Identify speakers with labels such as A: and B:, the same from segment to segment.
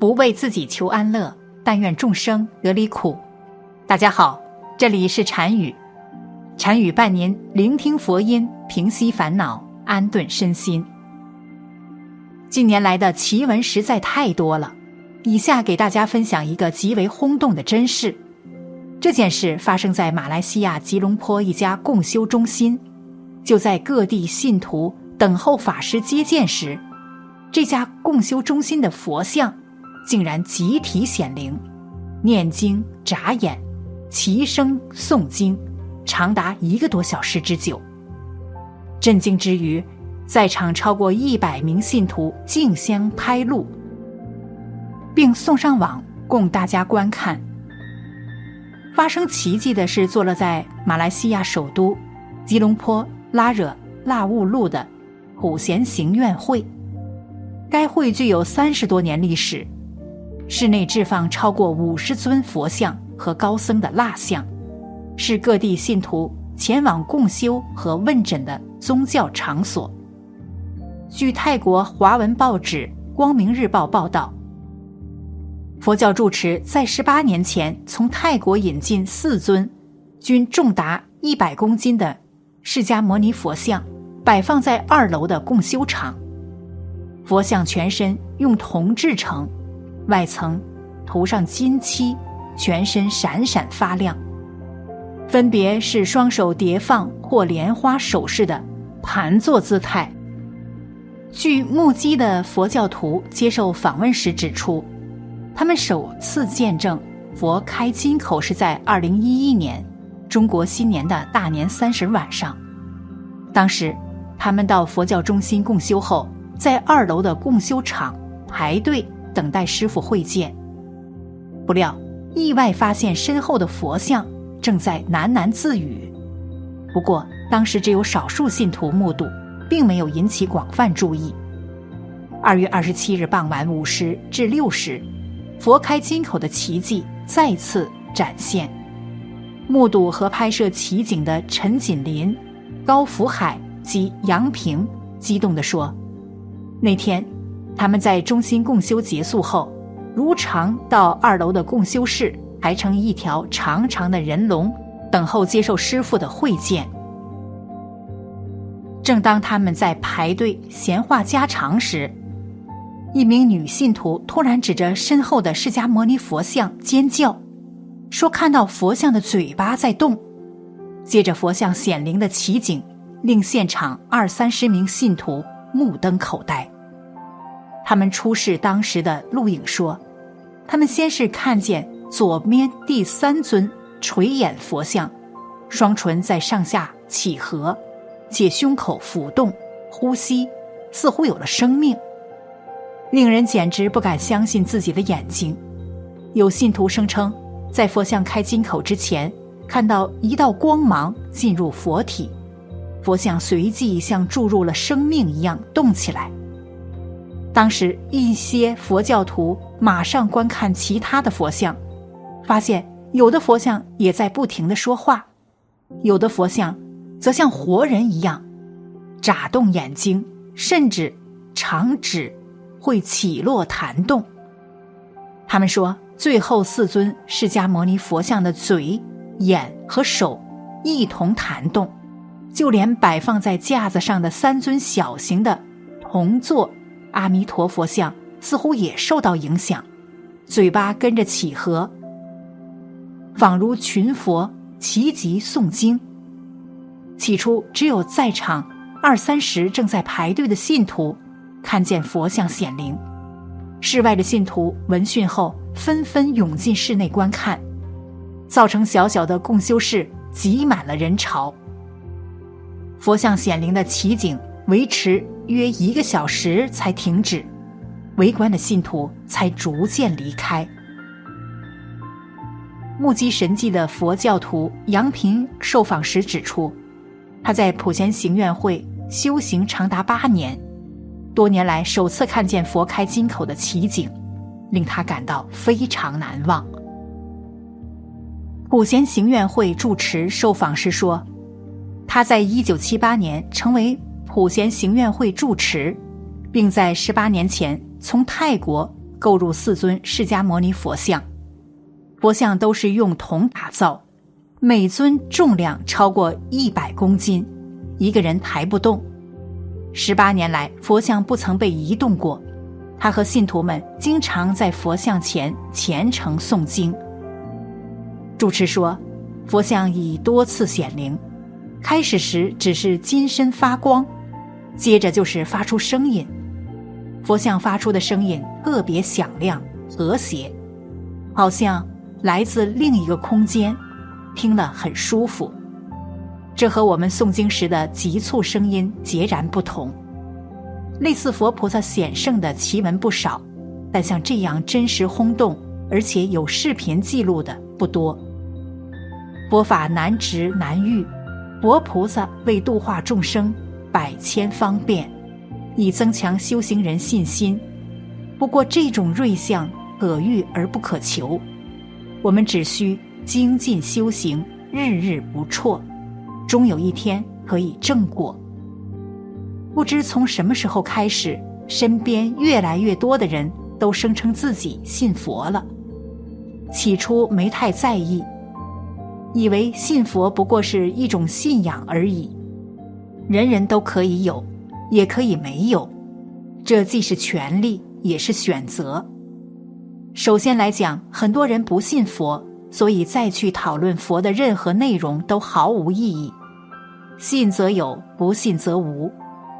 A: 不为自己求安乐，但愿众生得离苦。大家好，这里是禅语，禅语伴您聆听佛音，平息烦恼，安顿身心。近年来的奇闻实在太多了，以下给大家分享一个极为轰动的真事。这件事发生在马来西亚吉隆坡一家共修中心，就在各地信徒等候法师接见时。这家共修中心的佛像竟然集体显灵，念经、眨眼、齐声诵经，长达一个多小时之久。震惊之余，在场超过一百名信徒竞相拍录，并送上网供大家观看。发生奇迹的是，坐落在马来西亚首都吉隆坡拉惹腊雾路的普贤行愿会。该会具有三十多年历史，室内置放超过五十尊佛像和高僧的蜡像，是各地信徒前往共修和问诊的宗教场所。据泰国华文报纸《光明日报》报道，佛教住持在十八年前从泰国引进四尊，均重达一百公斤的释迦牟尼佛像，摆放在二楼的共修场。佛像全身用铜制成，外层涂上金漆，全身闪闪发亮。分别是双手叠放或莲花手势的盘坐姿态。据目击的佛教徒接受访问时指出，他们首次见证佛开金口是在二零一一年中国新年的大年三十晚上。当时，他们到佛教中心共修后。在二楼的共修场排队等待师傅会见，不料意外发现身后的佛像正在喃喃自语。不过当时只有少数信徒目睹，并没有引起广泛注意。二月二十七日傍晚五时至六时，佛开金口的奇迹再次展现。目睹和拍摄奇景的陈锦林、高福海及杨平激动地说。那天，他们在中心共修结束后，如常到二楼的共修室排成一条长长的人龙，等候接受师傅的会见。正当他们在排队闲话家常时，一名女信徒突然指着身后的释迦牟尼佛像尖叫，说看到佛像的嘴巴在动。接着，佛像显灵的奇景令现场二三十名信徒。目瞪口呆。他们出示当时的录影说，他们先是看见左面第三尊垂眼佛像，双唇在上下起合，且胸口浮动，呼吸似乎有了生命，令人简直不敢相信自己的眼睛。有信徒声称，在佛像开金口之前，看到一道光芒进入佛体。佛像随即像注入了生命一样动起来。当时一些佛教徒马上观看其他的佛像，发现有的佛像也在不停的说话，有的佛像则像活人一样眨动眼睛，甚至长指会起落弹动。他们说，最后四尊释迦牟尼佛像的嘴、眼和手一同弹动。就连摆放在架子上的三尊小型的铜座阿弥陀佛像，似乎也受到影响，嘴巴跟着起合，仿如群佛齐集诵经。起初，只有在场二三十正在排队的信徒看见佛像显灵，室外的信徒闻讯后纷纷涌进室内观看，造成小小的共修室挤满了人潮。佛像显灵的奇景维持约一个小时才停止，围观的信徒才逐渐离开。目击神迹的佛教徒杨平受访时指出，他在普贤行愿会修行长达八年，多年来首次看见佛开金口的奇景，令他感到非常难忘。普贤行愿会住持受访时说。他在一九七八年成为普贤行愿会住持，并在十八年前从泰国购入四尊释迦牟尼佛像，佛像都是用铜打造，每尊重量超过一百公斤，一个人抬不动。十八年来，佛像不曾被移动过。他和信徒们经常在佛像前虔诚诵经。主持说，佛像已多次显灵，开始时只是金身发光，接着就是发出声音。佛像发出的声音特别响亮、和谐，好像来自另一个空间，听了很舒服。这和我们诵经时的急促声音截然不同。类似佛菩萨显圣的奇闻不少，但像这样真实轰动而且有视频记录的不多。佛法难直难遇，佛菩萨为度化众生，百千方便，以增强修行人信心。不过这种瑞相可遇而不可求，我们只需精进修行，日日不辍，终有一天可以正果。不知从什么时候开始，身边越来越多的人都声称自己信佛了。起初没太在意，以为信佛不过是一种信仰而已，人人都可以有，也可以没有，这既是权利，也是选择。首先来讲，很多人不信佛，所以再去讨论佛的任何内容都毫无意义。信则有，不信则无。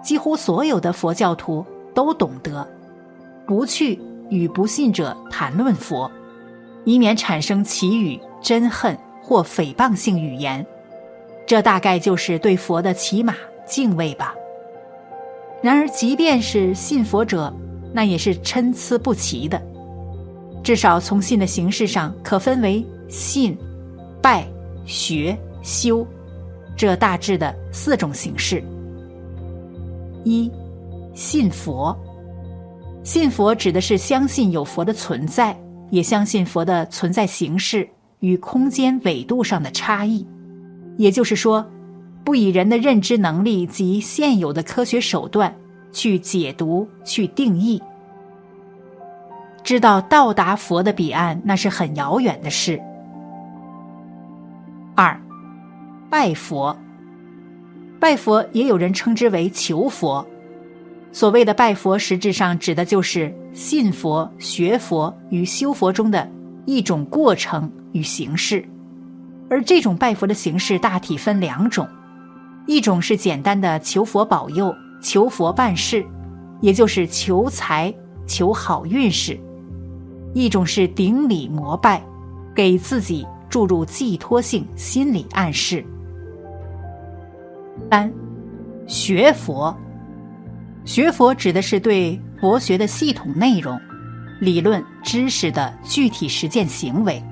A: 几乎所有的佛教徒都懂得，不去与不信者谈论佛，以免产生歧语、憎恨或诽谤性语言。这大概就是对佛的起码敬畏吧。然而，即便是信佛者，那也是参差不齐的。至少从信的形式上，可分为信、拜、学、修这大致的四种形式。一，信佛。信佛指的是相信有佛的存在，也相信佛的存在形式与空间纬度上的差异。也就是说，不以人的认知能力及现有的科学手段去解读、去定义。知道到达佛的彼岸，那是很遥远的事。二，拜佛。拜佛也有人称之为求佛，所谓的拜佛，实质上指的就是信佛、学佛与修佛中的一种过程与形式。而这种拜佛的形式大体分两种：一种是简单的求佛保佑、求佛办事，也就是求财、求好运势；一种是顶礼膜拜，给自己注入寄托性心理暗示。三，学佛。学佛指的是对佛学的系统内容、理论知识的具体实践行为，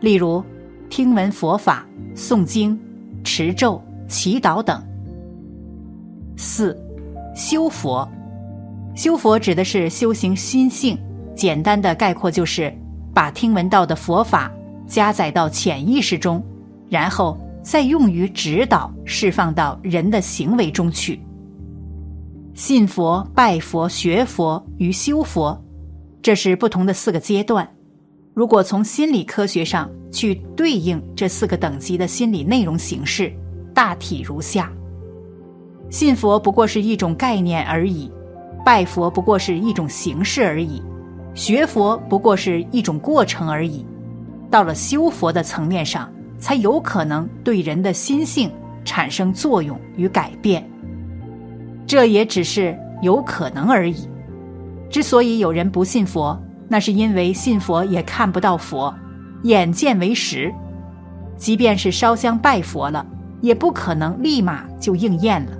A: 例如听闻佛法、诵经、持咒、祈祷等。四，修佛。修佛指的是修行心性，简单的概括就是把听闻到的佛法加载到潜意识中，然后。再用于指导、释放到人的行为中去。信佛、拜佛、学佛与修佛，这是不同的四个阶段。如果从心理科学上去对应这四个等级的心理内容形式，大体如下：信佛不过是一种概念而已，拜佛不过是一种形式而已，学佛不过是一种过程而已。到了修佛的层面上。才有可能对人的心性产生作用与改变，这也只是有可能而已。之所以有人不信佛，那是因为信佛也看不到佛，眼见为实。即便是烧香拜佛了，也不可能立马就应验了，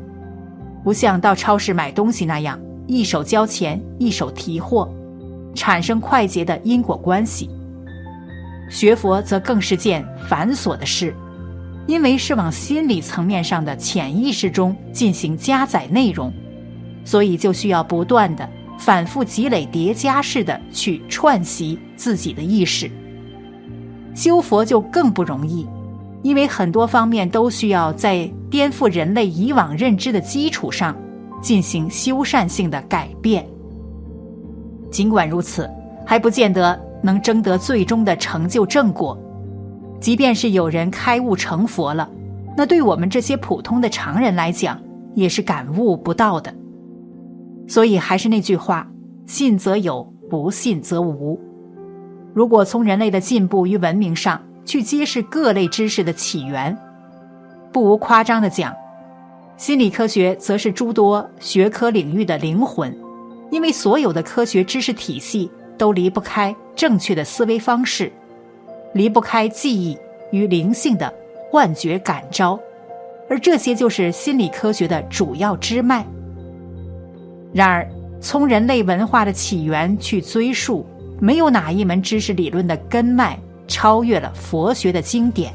A: 不像到超市买东西那样，一手交钱一手提货，产生快捷的因果关系。学佛则更是件繁琐的事，因为是往心理层面上的潜意识中进行加载内容，所以就需要不断的反复积累叠加式的去串习自己的意识。修佛就更不容易，因为很多方面都需要在颠覆人类以往认知的基础上进行修缮性的改变。尽管如此。还不见得能争得最终的成就正果。即便是有人开悟成佛了，那对我们这些普通的常人来讲，也是感悟不到的。所以还是那句话：信则有，不信则无。如果从人类的进步与文明上去揭示各类知识的起源，不无夸张的讲，心理科学则是诸多学科领域的灵魂，因为所有的科学知识体系都离不开正确的思维方式。离不开记忆与灵性的幻觉感召，而这些就是心理科学的主要支脉。然而，从人类文化的起源去追溯，没有哪一门知识理论的根脉超越了佛学的经典，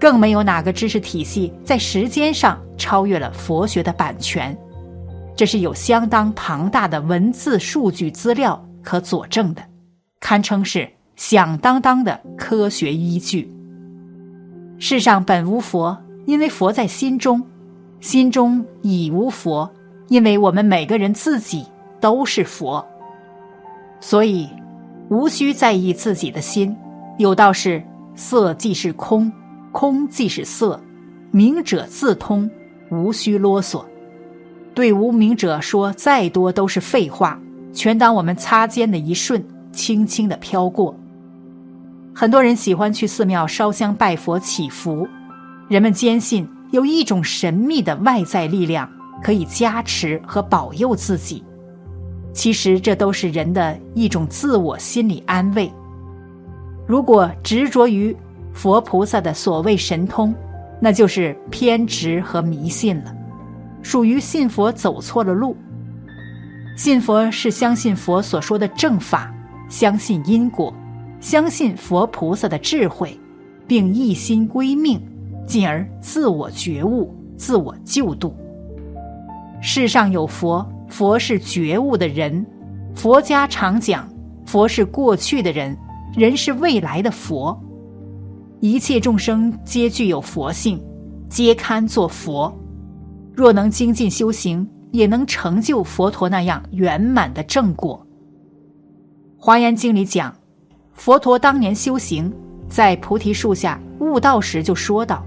A: 更没有哪个知识体系在时间上超越了佛学的版权。这是有相当庞大的文字数据资料可佐证的，堪称是。响当当的科学依据。世上本无佛，因为佛在心中；心中已无佛，因为我们每个人自己都是佛。所以，无需在意自己的心。有道是：色即是空，空即是色，明者自通，无需啰嗦。对无名者说再多都是废话，全当我们擦肩的一瞬，轻轻的飘过。很多人喜欢去寺庙烧香拜佛祈福，人们坚信有一种神秘的外在力量可以加持和保佑自己。其实这都是人的一种自我心理安慰。如果执着于佛菩萨的所谓神通，那就是偏执和迷信了，属于信佛走错了路。信佛是相信佛所说的正法，相信因果。相信佛菩萨的智慧，并一心归命，进而自我觉悟、自我救度。世上有佛，佛是觉悟的人。佛家常讲，佛是过去的人，人是未来的佛。一切众生皆具有佛性，皆堪做佛。若能精进修行，也能成就佛陀那样圆满的正果。华严经里讲。佛陀当年修行，在菩提树下悟道时，就说道：“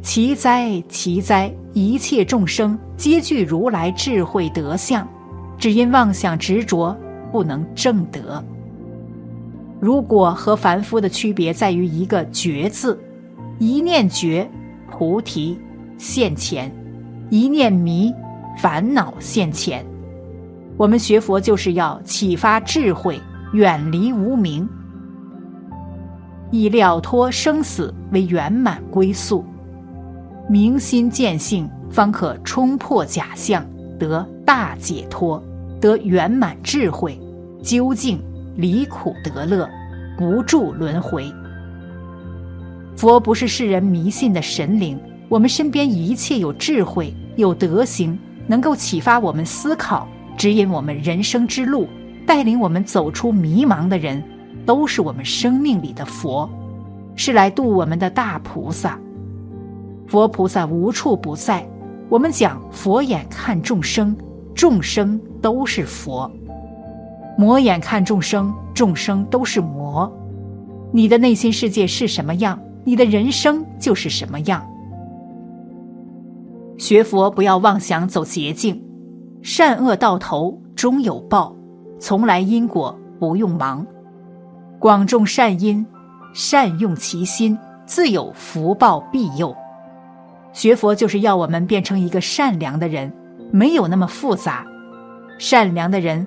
A: 奇哉，奇哉！一切众生皆具如来智慧德相，只因妄想执着，不能正得。如果和凡夫的区别在于一个‘觉’字，一念觉，菩提现前；一念迷，烦恼现前。我们学佛就是要启发智慧。”远离无明，以了脱生死为圆满归宿，明心见性，方可冲破假象，得大解脱，得圆满智慧，究竟离苦得乐，不住轮回。佛不是世人迷信的神灵，我们身边一切有智慧、有德行，能够启发我们思考、指引我们人生之路。带领我们走出迷茫的人，都是我们生命里的佛，是来度我们的大菩萨。佛菩萨无处不在。我们讲佛眼看众生，众生都是佛；魔眼看众生，众生都是魔。你的内心世界是什么样，你的人生就是什么样。学佛不要妄想走捷径，善恶到头终有报。从来因果不用忙，广种善因，善用其心，自有福报庇佑。学佛就是要我们变成一个善良的人，没有那么复杂。善良的人